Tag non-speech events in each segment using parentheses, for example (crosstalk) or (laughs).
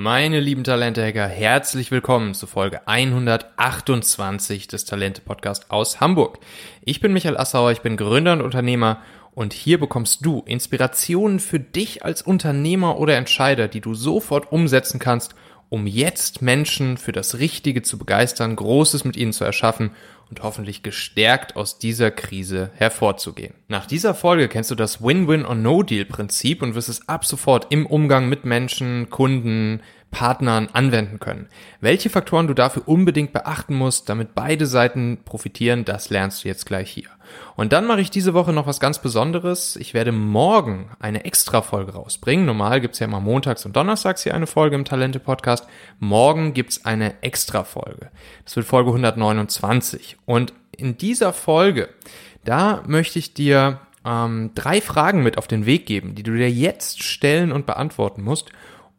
Meine lieben Talente-Hacker, herzlich willkommen zu Folge 128 des Talente-Podcast aus Hamburg. Ich bin Michael Assauer, ich bin Gründer und Unternehmer und hier bekommst du Inspirationen für dich als Unternehmer oder Entscheider, die du sofort umsetzen kannst, um jetzt Menschen für das Richtige zu begeistern, Großes mit ihnen zu erschaffen und hoffentlich gestärkt aus dieser Krise hervorzugehen. Nach dieser Folge kennst du das Win-Win or No-Deal-Prinzip und wirst es ab sofort im Umgang mit Menschen, Kunden, Partnern anwenden können. Welche Faktoren du dafür unbedingt beachten musst, damit beide Seiten profitieren, das lernst du jetzt gleich hier. Und dann mache ich diese Woche noch was ganz Besonderes. Ich werde morgen eine Extra-Folge rausbringen. Normal gibt's ja immer montags und donnerstags hier eine Folge im Talente-Podcast. Morgen gibt's eine Extra-Folge. Das wird Folge 129. Und in dieser Folge, da möchte ich dir ähm, drei Fragen mit auf den Weg geben, die du dir jetzt stellen und beantworten musst,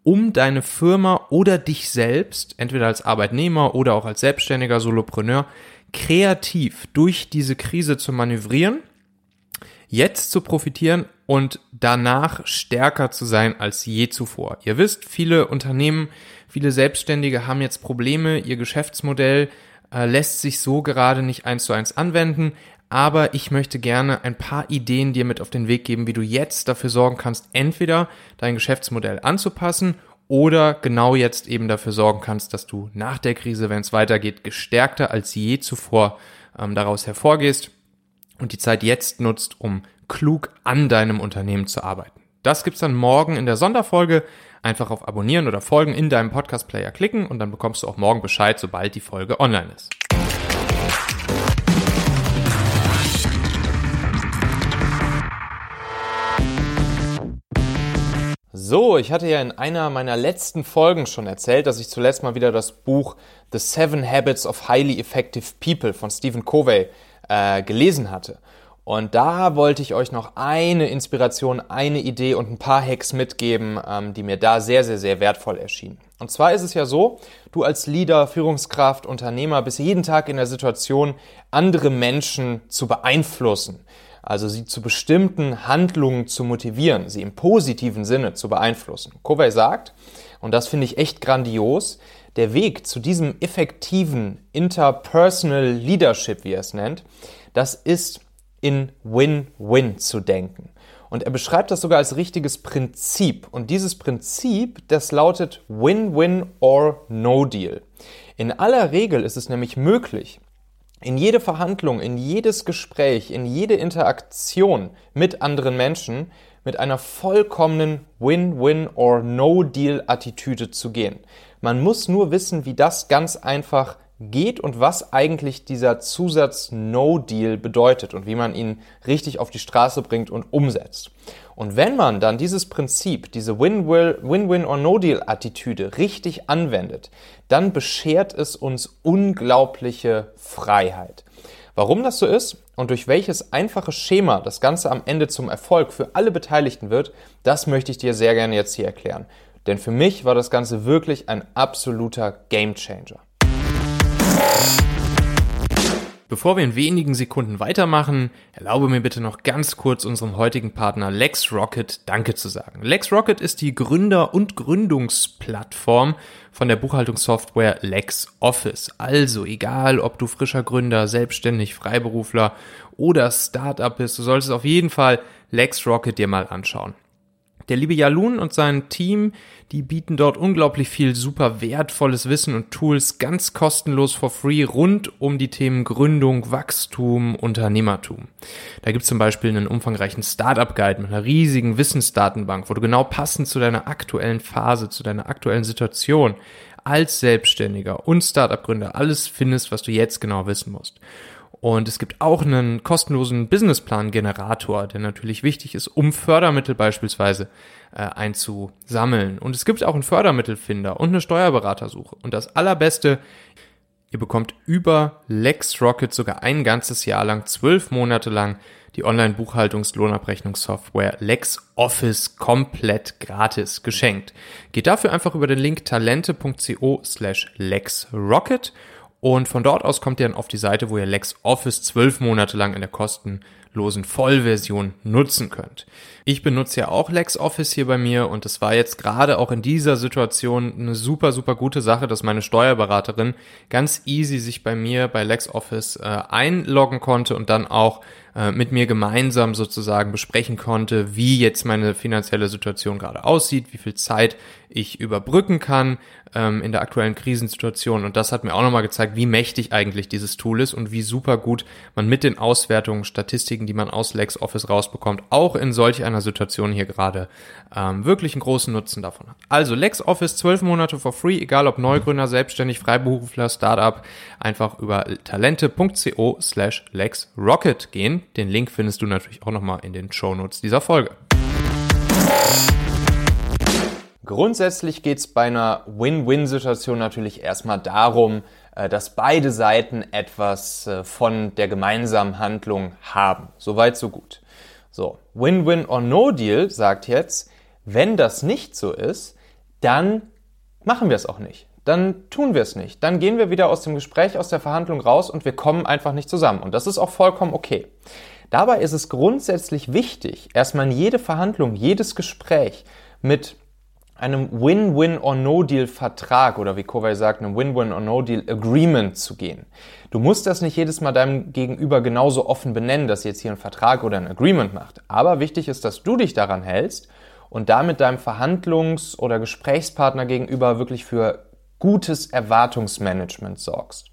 um deine Firma oder dich selbst, entweder als Arbeitnehmer oder auch als selbstständiger Solopreneur, kreativ durch diese Krise zu manövrieren, jetzt zu profitieren und danach stärker zu sein als je zuvor. Ihr wisst, viele Unternehmen, viele Selbstständige haben jetzt Probleme, ihr Geschäftsmodell äh, lässt sich so gerade nicht eins zu eins anwenden, aber ich möchte gerne ein paar Ideen dir mit auf den Weg geben, wie du jetzt dafür sorgen kannst, entweder dein Geschäftsmodell anzupassen oder genau jetzt eben dafür sorgen kannst, dass du nach der Krise, wenn es weitergeht, gestärkter als je zuvor ähm, daraus hervorgehst und die Zeit jetzt nutzt, um klug an deinem Unternehmen zu arbeiten. Das gibt's dann morgen in der Sonderfolge. Einfach auf Abonnieren oder Folgen in deinem Podcast-Player klicken und dann bekommst du auch morgen Bescheid, sobald die Folge online ist. So, ich hatte ja in einer meiner letzten Folgen schon erzählt, dass ich zuletzt mal wieder das Buch The Seven Habits of Highly Effective People von Stephen Covey äh, gelesen hatte. Und da wollte ich euch noch eine Inspiration, eine Idee und ein paar Hacks mitgeben, ähm, die mir da sehr, sehr, sehr wertvoll erschienen. Und zwar ist es ja so, du als Leader, Führungskraft, Unternehmer bist jeden Tag in der Situation, andere Menschen zu beeinflussen also sie zu bestimmten Handlungen zu motivieren, sie im positiven Sinne zu beeinflussen. Covey sagt, und das finde ich echt grandios, der Weg zu diesem effektiven Interpersonal Leadership, wie er es nennt, das ist in Win-Win zu denken. Und er beschreibt das sogar als richtiges Prinzip. Und dieses Prinzip, das lautet Win-Win or No Deal. In aller Regel ist es nämlich möglich, in jede Verhandlung, in jedes Gespräch, in jede Interaktion mit anderen Menschen mit einer vollkommenen Win-Win or No-Deal-Attitüde zu gehen. Man muss nur wissen, wie das ganz einfach geht und was eigentlich dieser Zusatz No Deal bedeutet und wie man ihn richtig auf die Straße bringt und umsetzt. Und wenn man dann dieses Prinzip, diese Win-Win or No Deal Attitüde richtig anwendet, dann beschert es uns unglaubliche Freiheit. Warum das so ist und durch welches einfache Schema das Ganze am Ende zum Erfolg für alle Beteiligten wird, das möchte ich dir sehr gerne jetzt hier erklären. Denn für mich war das Ganze wirklich ein absoluter Gamechanger. Bevor wir in wenigen Sekunden weitermachen, erlaube mir bitte noch ganz kurz unserem heutigen Partner LexRocket Danke zu sagen. LexRocket ist die Gründer- und Gründungsplattform von der Buchhaltungssoftware LexOffice. Also egal, ob du frischer Gründer, selbstständig, Freiberufler oder Startup bist, du solltest auf jeden Fall LexRocket dir mal anschauen. Der liebe Jalun und sein Team, die bieten dort unglaublich viel super wertvolles Wissen und Tools ganz kostenlos for free rund um die Themen Gründung, Wachstum, Unternehmertum. Da gibt's zum Beispiel einen umfangreichen Startup-Guide mit einer riesigen Wissensdatenbank, wo du genau passend zu deiner aktuellen Phase, zu deiner aktuellen Situation als Selbstständiger und Startup-Gründer alles findest, was du jetzt genau wissen musst. Und es gibt auch einen kostenlosen Businessplan-Generator, der natürlich wichtig ist, um Fördermittel beispielsweise äh, einzusammeln. Und es gibt auch einen Fördermittelfinder und eine Steuerberatersuche. Und das Allerbeste, ihr bekommt über LexRocket sogar ein ganzes Jahr lang, zwölf Monate lang, die Online-Buchhaltungs-Lohnabrechnungssoftware LexOffice komplett gratis geschenkt. Geht dafür einfach über den Link talente.co slash LexRocket und von dort aus kommt ihr dann auf die Seite, wo ihr LexOffice zwölf Monate lang in der kostenlosen Vollversion nutzen könnt. Ich benutze ja auch LexOffice hier bei mir und es war jetzt gerade auch in dieser Situation eine super, super gute Sache, dass meine Steuerberaterin ganz easy sich bei mir bei LexOffice äh, einloggen konnte und dann auch äh, mit mir gemeinsam sozusagen besprechen konnte, wie jetzt meine finanzielle Situation gerade aussieht, wie viel Zeit ich überbrücken kann ähm, in der aktuellen Krisensituation. Und das hat mir auch nochmal gezeigt, wie mächtig eigentlich dieses Tool ist und wie super gut man mit den Auswertungen, Statistiken, die man aus LexOffice rausbekommt, auch in solch einer Situation hier gerade ähm, wirklich einen großen Nutzen davon hat. Also LexOffice 12 Monate for free, egal ob Neugründer, Selbstständig, Freiberufler, Startup, einfach über talente.co slash LexRocket gehen. Den Link findest du natürlich auch nochmal in den Show Notes dieser Folge. Grundsätzlich geht es bei einer Win-Win-Situation natürlich erstmal darum, äh, dass beide Seiten etwas äh, von der gemeinsamen Handlung haben. Soweit, so gut. So, Win-Win or No Deal sagt jetzt, wenn das nicht so ist, dann machen wir es auch nicht dann tun wir es nicht. Dann gehen wir wieder aus dem Gespräch, aus der Verhandlung raus und wir kommen einfach nicht zusammen. Und das ist auch vollkommen okay. Dabei ist es grundsätzlich wichtig, erstmal in jede Verhandlung, jedes Gespräch mit einem Win-Win or No-Deal Vertrag oder wie Kowai sagt, einem Win-Win or No-Deal Agreement zu gehen. Du musst das nicht jedes Mal deinem Gegenüber genauso offen benennen, dass ihr jetzt hier einen Vertrag oder ein Agreement macht. Aber wichtig ist, dass du dich daran hältst und damit deinem Verhandlungs- oder Gesprächspartner gegenüber wirklich für gutes Erwartungsmanagement sorgst.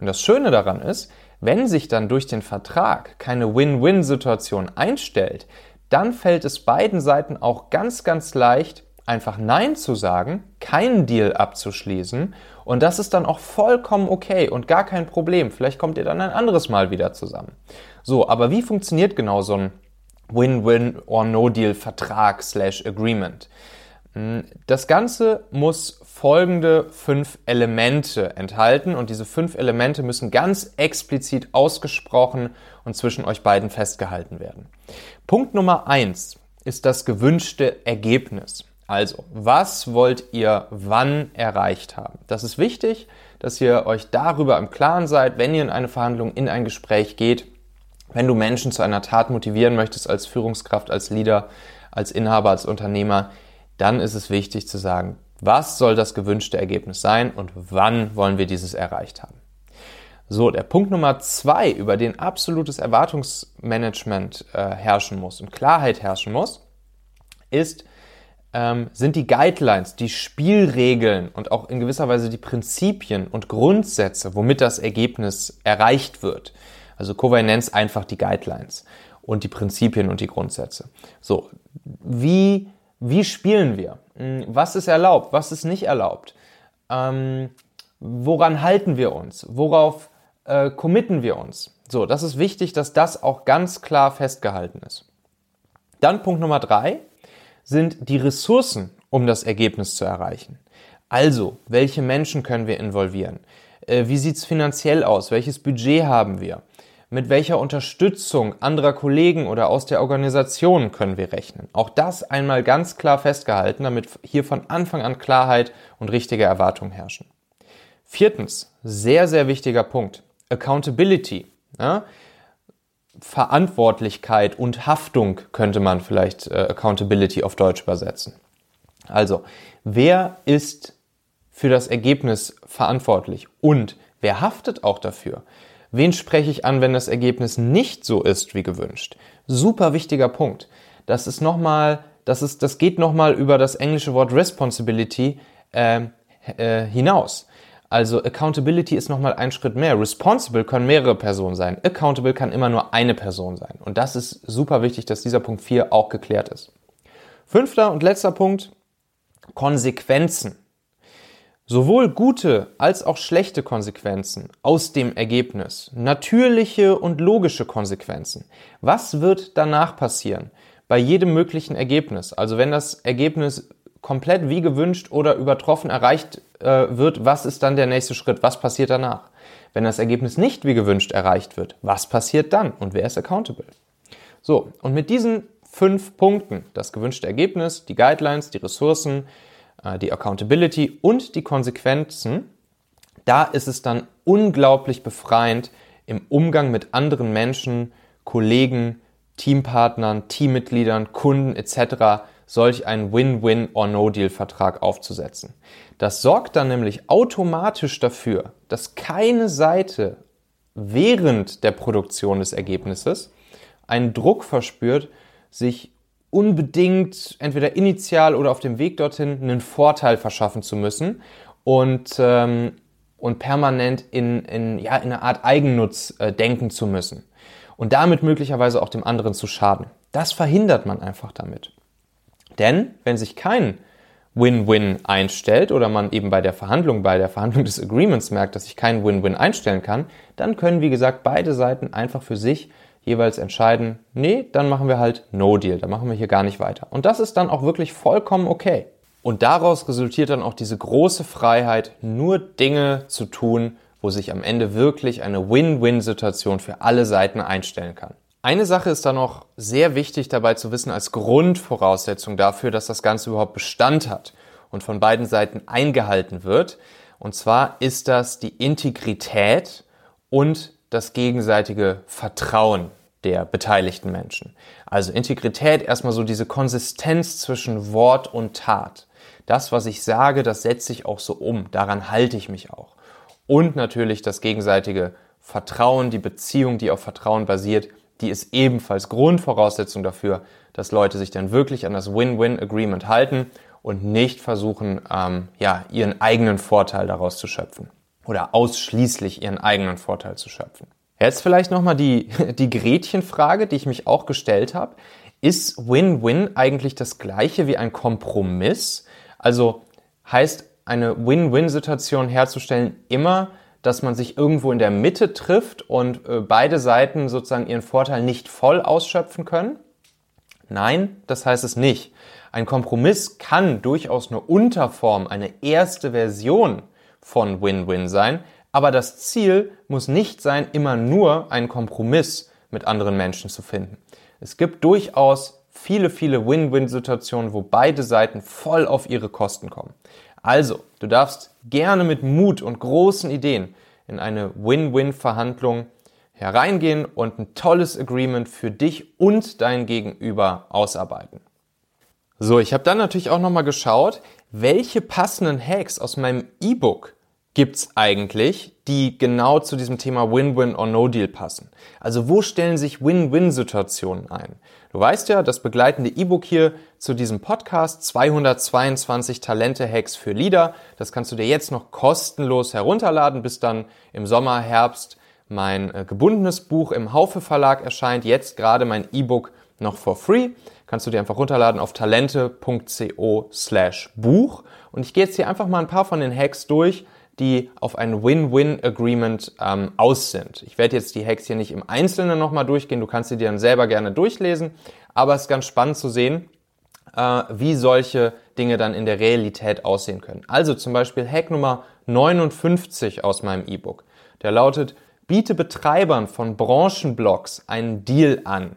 Und das Schöne daran ist, wenn sich dann durch den Vertrag keine Win-Win-Situation einstellt, dann fällt es beiden Seiten auch ganz, ganz leicht, einfach Nein zu sagen, keinen Deal abzuschließen und das ist dann auch vollkommen okay und gar kein Problem. Vielleicht kommt ihr dann ein anderes Mal wieder zusammen. So, aber wie funktioniert genau so ein Win-Win or No-Deal Vertrag slash Agreement? Hm, das Ganze muss folgende fünf Elemente enthalten und diese fünf Elemente müssen ganz explizit ausgesprochen und zwischen euch beiden festgehalten werden. Punkt Nummer eins ist das gewünschte Ergebnis. Also, was wollt ihr wann erreicht haben? Das ist wichtig, dass ihr euch darüber im Klaren seid, wenn ihr in eine Verhandlung, in ein Gespräch geht, wenn du Menschen zu einer Tat motivieren möchtest als Führungskraft, als Leader, als Inhaber, als Unternehmer, dann ist es wichtig zu sagen, was soll das gewünschte Ergebnis sein und wann wollen wir dieses erreicht haben? So, der Punkt Nummer zwei, über den absolutes Erwartungsmanagement äh, herrschen muss und Klarheit herrschen muss, ist, ähm, sind die Guidelines, die Spielregeln und auch in gewisser Weise die Prinzipien und Grundsätze, womit das Ergebnis erreicht wird. Also Kowai nennt einfach die Guidelines und die Prinzipien und die Grundsätze. So, wie, wie spielen wir? Hm, was ist erlaubt, was ist nicht erlaubt? Ähm, woran halten wir uns? Worauf äh, committen wir uns? So, das ist wichtig, dass das auch ganz klar festgehalten ist. Dann Punkt Nummer drei sind die Ressourcen, um das Ergebnis zu erreichen. Also, welche Menschen können wir involvieren? Äh, wie sieht's finanziell aus? Welches Budget haben wir? Mit welcher Unterstützung anderer Kollegen oder aus der Organisation können wir rechnen. Auch das einmal ganz klar festgehalten, damit hier von Anfang an Klarheit und richtige Erwartungen herrschen. Viertens, sehr, sehr wichtiger Punkt, Accountability. Ja? Verantwortlichkeit und Haftung könnte man vielleicht äh, Accountability auf Deutsch übersetzen. Also, wer ist für das Ergebnis verantwortlich und wer haftet auch dafür? Wen spreche ich an, wenn das Ergebnis nicht so ist wie gewünscht? Super wichtiger Punkt. Das ist nochmal, das ist, das geht nochmal über das englische Wort Responsibility äh, äh, hinaus. Also Accountability ist nochmal ein Schritt mehr. Responsible können mehrere Personen sein. Accountable kann immer nur eine Person sein. Und das ist super wichtig, dass dieser Punkt 4 auch geklärt ist. Fünfter und letzter Punkt, Konsequenzen sowohl gute als auch schlechte Konsequenzen aus dem Ergebnis, natürliche und logische Konsequenzen. Was wird danach passieren bei jedem möglichen Ergebnis? Also wenn das Ergebnis komplett wie gewünscht oder übertroffen erreicht äh, wird, was ist dann der nächste Schritt? Was passiert danach? Wenn das Ergebnis nicht wie gewünscht erreicht wird, was passiert dann und wer ist accountable? So, und mit diesen fünf Punkten, das gewünschte Ergebnis, die Guidelines, die Ressourcen, die Accountability und die Konsequenzen, da ist es dann unglaublich befreiend, im Umgang mit anderen Menschen Kollegen, Teampartnern, Teammitgliedern, Kunden etc. solch einen Win-Win or No-Deal-Vertrag aufzusetzen. Das sorgt dann nämlich automatisch dafür, dass keine Seite während der Produktion des Ergebnisses einen Druck verspürt, sich unbedingt entweder initial oder auf dem Weg dorthin einen Vorteil verschaffen zu müssen und, ähm, und permanent in, in, ja, in eine Art Eigennutz äh, denken zu müssen und damit möglicherweise auch dem anderen zu schaden. Das verhindert man einfach damit. Denn wenn sich kein Win-Win einstellt oder man eben bei der Verhandlung, bei der Verhandlung des Agreements merkt, dass ich keinen Win-Win einstellen kann, dann können, wie gesagt, beide Seiten einfach für sich jeweils entscheiden, nee, dann machen wir halt No Deal, dann machen wir hier gar nicht weiter. Und das ist dann auch wirklich vollkommen okay. Und daraus resultiert dann auch diese große Freiheit, nur Dinge zu tun, wo sich am Ende wirklich eine Win-Win-Situation für alle Seiten einstellen kann. Eine Sache ist da noch sehr wichtig dabei zu wissen als Grundvoraussetzung dafür, dass das Ganze überhaupt Bestand hat und von beiden Seiten eingehalten wird. Und zwar ist das die Integrität und das gegenseitige Vertrauen der beteiligten Menschen. Also Integrität, erstmal so diese Konsistenz zwischen Wort und Tat. Das, was ich sage, das setze ich auch so um. Daran halte ich mich auch. Und natürlich das gegenseitige Vertrauen, die Beziehung, die auf Vertrauen basiert, die ist ebenfalls Grundvoraussetzung dafür, dass Leute sich dann wirklich an das Win-Win-Agreement halten und nicht versuchen, ähm, ja, ihren eigenen Vorteil daraus zu schöpfen oder ausschließlich ihren eigenen Vorteil zu schöpfen. Jetzt vielleicht nochmal die, (laughs) die Gretchenfrage, die ich mich auch gestellt habe. Ist Win-Win eigentlich das gleiche wie ein Kompromiss? Also heißt eine Win-Win-Situation herzustellen immer, dass man sich irgendwo in der Mitte trifft und äh, beide Seiten sozusagen ihren Vorteil nicht voll ausschöpfen können? Nein, das heißt es nicht. Ein Kompromiss kann durchaus eine Unterform, eine erste Version von Win-Win sein, aber das Ziel muss nicht sein, immer nur einen Kompromiss mit anderen Menschen zu finden. Es gibt durchaus viele, viele Win-Win-Situationen, wo beide Seiten voll auf ihre Kosten kommen. Also, du darfst gerne mit Mut und großen Ideen in eine Win-Win-Verhandlung hereingehen und ein tolles Agreement für dich und dein Gegenüber ausarbeiten. So, ich habe dann natürlich auch nochmal geschaut, welche passenden Hacks aus meinem E-Book gibt's eigentlich, die genau zu diesem Thema Win-Win or No Deal passen. Also wo stellen sich Win-Win-Situationen ein? Du weißt ja, das begleitende E-Book hier zu diesem Podcast 222 Talente-Hacks für Leader. Das kannst du dir jetzt noch kostenlos herunterladen, bis dann im Sommer, Herbst mein äh, gebundenes Buch im Haufe Verlag erscheint. Jetzt gerade mein E-Book noch for free. Kannst du dir einfach runterladen auf talente.co slash Buch. Und ich gehe jetzt hier einfach mal ein paar von den Hacks durch, die auf ein Win-Win-Agreement ähm, aus sind. Ich werde jetzt die Hacks hier nicht im Einzelnen nochmal durchgehen, du kannst sie dir dann selber gerne durchlesen, aber es ist ganz spannend zu sehen, äh, wie solche Dinge dann in der Realität aussehen können. Also zum Beispiel Hack Nummer 59 aus meinem E-Book. Der lautet, biete Betreibern von Branchenblogs einen Deal an.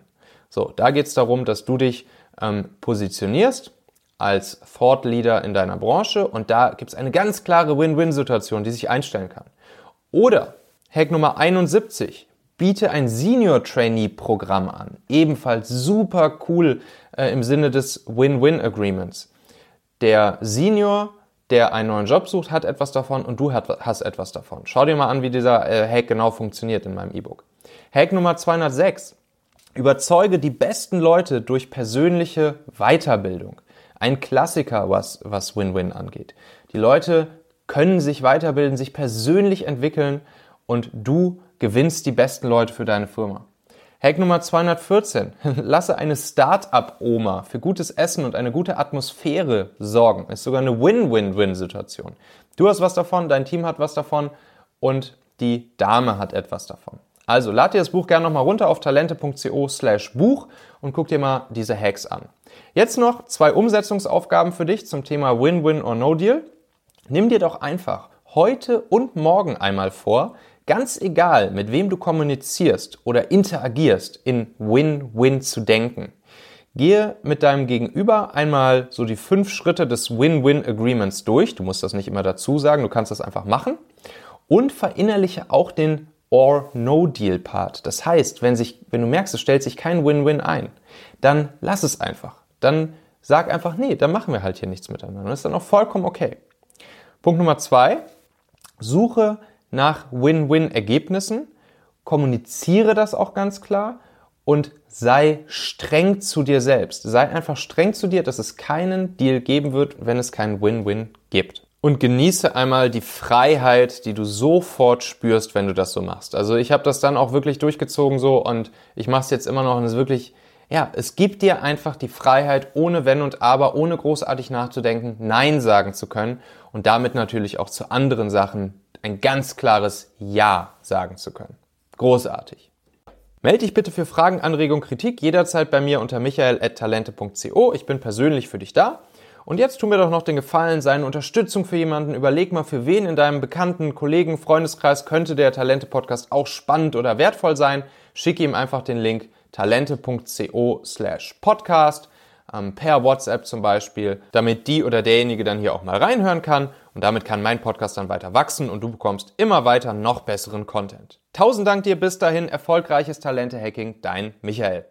So, da geht es darum, dass du dich ähm, positionierst als Thought Leader in deiner Branche und da gibt es eine ganz klare Win-Win-Situation, die sich einstellen kann. Oder Hack Nummer 71, biete ein Senior Trainee Programm an. Ebenfalls super cool äh, im Sinne des Win-Win Agreements. Der Senior, der einen neuen Job sucht, hat etwas davon und du hast etwas davon. Schau dir mal an, wie dieser äh, Hack genau funktioniert in meinem E-Book. Hack Nummer 206. Überzeuge die besten Leute durch persönliche Weiterbildung. Ein Klassiker, was, was Win-Win angeht. Die Leute können sich weiterbilden, sich persönlich entwickeln und du gewinnst die besten Leute für deine Firma. Hack Nummer 214. (laughs) Lasse eine Start-up-Oma für gutes Essen und eine gute Atmosphäre sorgen. Ist sogar eine Win-Win-Win-Situation. Du hast was davon, dein Team hat was davon und die Dame hat etwas davon. Also lad dir das Buch gerne nochmal runter auf talente.co slash Buch und guck dir mal diese Hacks an. Jetzt noch zwei Umsetzungsaufgaben für dich zum Thema Win-Win or No Deal. Nimm dir doch einfach heute und morgen einmal vor, ganz egal mit wem du kommunizierst oder interagierst, in Win-Win zu denken. Gehe mit deinem Gegenüber einmal so die fünf Schritte des Win-Win-Agreements durch. Du musst das nicht immer dazu sagen, du kannst das einfach machen. Und verinnerliche auch den Or-No-Deal-Part. Das heißt, wenn, sich, wenn du merkst, es stellt sich kein Win-Win ein, dann lass es einfach. Dann sag einfach, nee, dann machen wir halt hier nichts miteinander. Das ist dann auch vollkommen okay. Punkt Nummer zwei, suche nach Win-Win-Ergebnissen, kommuniziere das auch ganz klar und sei streng zu dir selbst. Sei einfach streng zu dir, dass es keinen Deal geben wird, wenn es keinen Win-Win gibt. Und genieße einmal die Freiheit, die du sofort spürst, wenn du das so machst. Also ich habe das dann auch wirklich durchgezogen so und ich mache es jetzt immer noch und es ist wirklich, ja, es gibt dir einfach die Freiheit, ohne Wenn und Aber, ohne großartig nachzudenken, Nein sagen zu können und damit natürlich auch zu anderen Sachen ein ganz klares Ja sagen zu können. Großartig. Melde dich bitte für Fragen, Anregungen, Kritik jederzeit bei mir unter michael.talente.co. Ich bin persönlich für dich da. Und jetzt tu mir doch noch den Gefallen, seine Unterstützung für jemanden. Überleg mal, für wen in deinem bekannten Kollegen, Freundeskreis könnte der Talente-Podcast auch spannend oder wertvoll sein. Schick ihm einfach den Link talente.co slash podcast ähm, per WhatsApp zum Beispiel, damit die oder derjenige dann hier auch mal reinhören kann. Und damit kann mein Podcast dann weiter wachsen und du bekommst immer weiter noch besseren Content. Tausend Dank dir bis dahin, erfolgreiches Talente-Hacking, dein Michael.